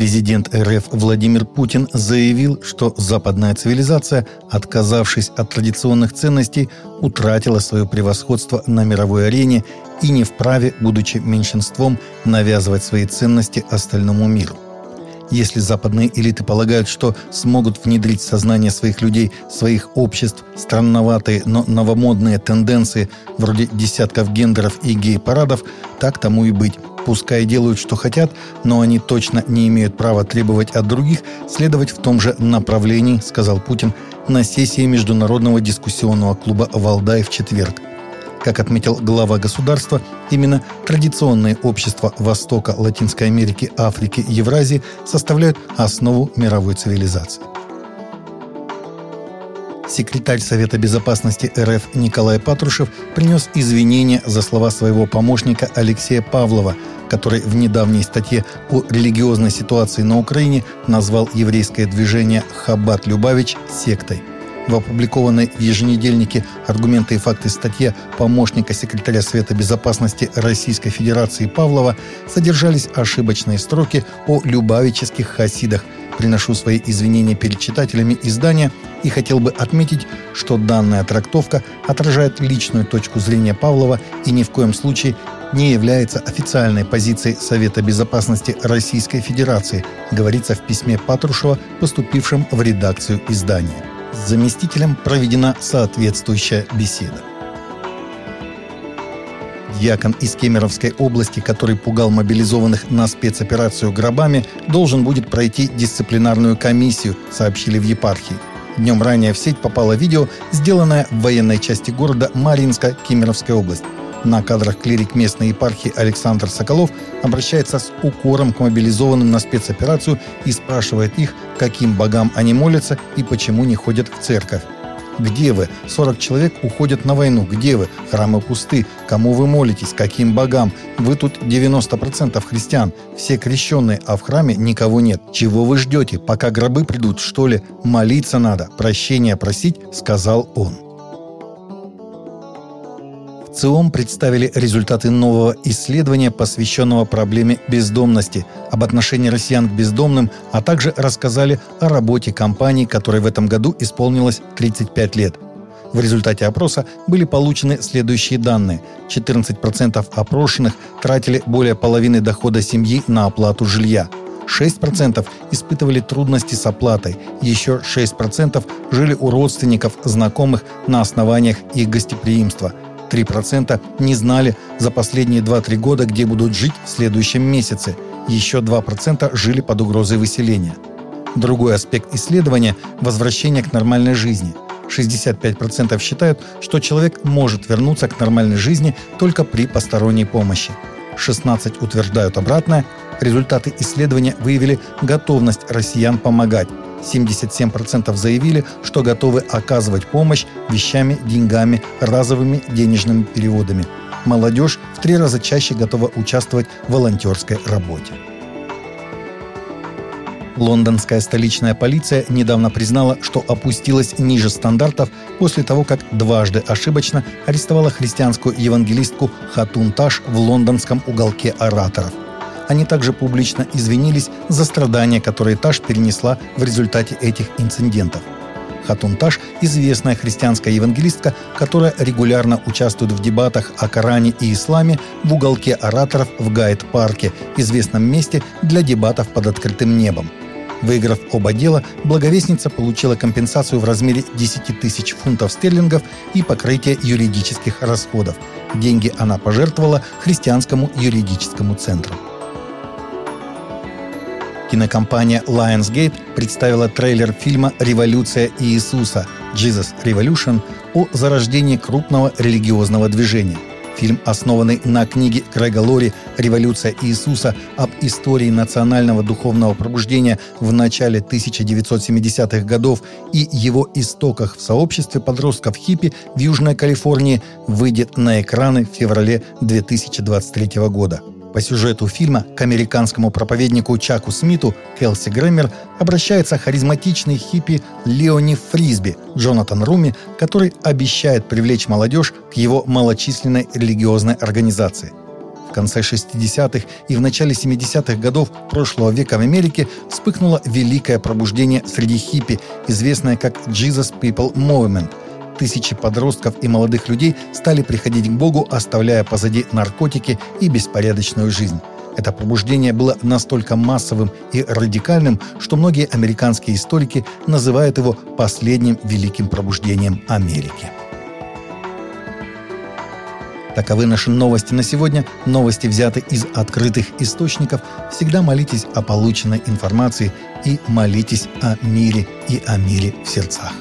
Президент РФ Владимир Путин заявил, что западная цивилизация, отказавшись от традиционных ценностей, утратила свое превосходство на мировой арене и не вправе, будучи меньшинством, навязывать свои ценности остальному миру. Если западные элиты полагают, что смогут внедрить в сознание своих людей, своих обществ, странноватые, но новомодные тенденции вроде десятков гендеров и гей-парадов, так тому и быть. Пускай делают, что хотят, но они точно не имеют права требовать от других следовать в том же направлении, сказал Путин на сессии Международного дискуссионного клуба «Валдай» в четверг. Как отметил глава государства, именно традиционные общества Востока, Латинской Америки, Африки Евразии составляют основу мировой цивилизации. Секретарь Совета Безопасности РФ Николай Патрушев принес извинения за слова своего помощника Алексея Павлова, который в недавней статье о религиозной ситуации на Украине назвал еврейское движение «Хаббат Любавич» сектой. В опубликованной в еженедельнике «Аргументы и факты» статье помощника секретаря Совета Безопасности Российской Федерации Павлова содержались ошибочные строки о любавических хасидах. Приношу свои извинения перед читателями издания и хотел бы отметить, что данная трактовка отражает личную точку зрения Павлова и ни в коем случае не является официальной позицией Совета Безопасности Российской Федерации, говорится в письме Патрушева, поступившем в редакцию издания. С заместителем проведена соответствующая беседа. Дьякон из Кемеровской области, который пугал мобилизованных на спецоперацию гробами, должен будет пройти дисциплинарную комиссию, сообщили в епархии. Днем ранее в сеть попало видео, сделанное в военной части города Маринска, Кемеровская область. На кадрах клирик местной епархии Александр Соколов обращается с укором к мобилизованным на спецоперацию и спрашивает их, каким богам они молятся и почему не ходят в церковь. Где вы? 40 человек уходят на войну. Где вы? Храмы пусты. Кому вы молитесь? Каким богам? Вы тут 90% христиан. Все крещенные, а в храме никого нет. Чего вы ждете? Пока гробы придут, что ли? Молиться надо. Прощения просить, сказал он. ЦИОМ представили результаты нового исследования, посвященного проблеме бездомности, об отношении россиян к бездомным, а также рассказали о работе компании, которой в этом году исполнилось 35 лет. В результате опроса были получены следующие данные. 14% опрошенных тратили более половины дохода семьи на оплату жилья. 6% испытывали трудности с оплатой, еще 6% жили у родственников, знакомых на основаниях их гостеприимства – 3% не знали за последние 2-3 года, где будут жить в следующем месяце. Еще 2% жили под угрозой выселения. Другой аспект исследования – возвращение к нормальной жизни. 65% считают, что человек может вернуться к нормальной жизни только при посторонней помощи. 16 утверждают обратное. Результаты исследования выявили готовность россиян помогать. 77% заявили, что готовы оказывать помощь вещами, деньгами, разовыми денежными переводами. Молодежь в три раза чаще готова участвовать в волонтерской работе. Лондонская столичная полиция недавно признала, что опустилась ниже стандартов после того, как дважды ошибочно арестовала христианскую евангелистку Хатун Таш в лондонском уголке ораторов – они также публично извинились за страдания, которые Таш перенесла в результате этих инцидентов. Хатун Таш – известная христианская евангелистка, которая регулярно участвует в дебатах о Коране и Исламе в уголке ораторов в Гайд-парке, известном месте для дебатов под открытым небом. Выиграв оба дела, благовестница получила компенсацию в размере 10 тысяч фунтов стерлингов и покрытие юридических расходов. Деньги она пожертвовала христианскому юридическому центру. Кинокомпания Lionsgate представила трейлер фильма «Революция Иисуса» «Jesus Revolution» о зарождении крупного религиозного движения. Фильм, основанный на книге Крэга Лори «Революция Иисуса» об истории национального духовного пробуждения в начале 1970-х годов и его истоках в сообществе подростков хиппи в Южной Калифорнии, выйдет на экраны в феврале 2023 года. По сюжету фильма к американскому проповеднику Чаку Смиту Келси Грэмер обращается харизматичный хиппи Леони Фрисби Джонатан Руми, который обещает привлечь молодежь к его малочисленной религиозной организации. В конце 60-х и в начале 70-х годов прошлого века в Америке вспыхнуло великое пробуждение среди хиппи, известное как Jesus People Movement. Тысячи подростков и молодых людей стали приходить к Богу, оставляя позади наркотики и беспорядочную жизнь. Это пробуждение было настолько массовым и радикальным, что многие американские историки называют его последним великим пробуждением Америки. Таковы наши новости на сегодня. Новости взяты из открытых источников. Всегда молитесь о полученной информации и молитесь о мире и о мире в сердцах.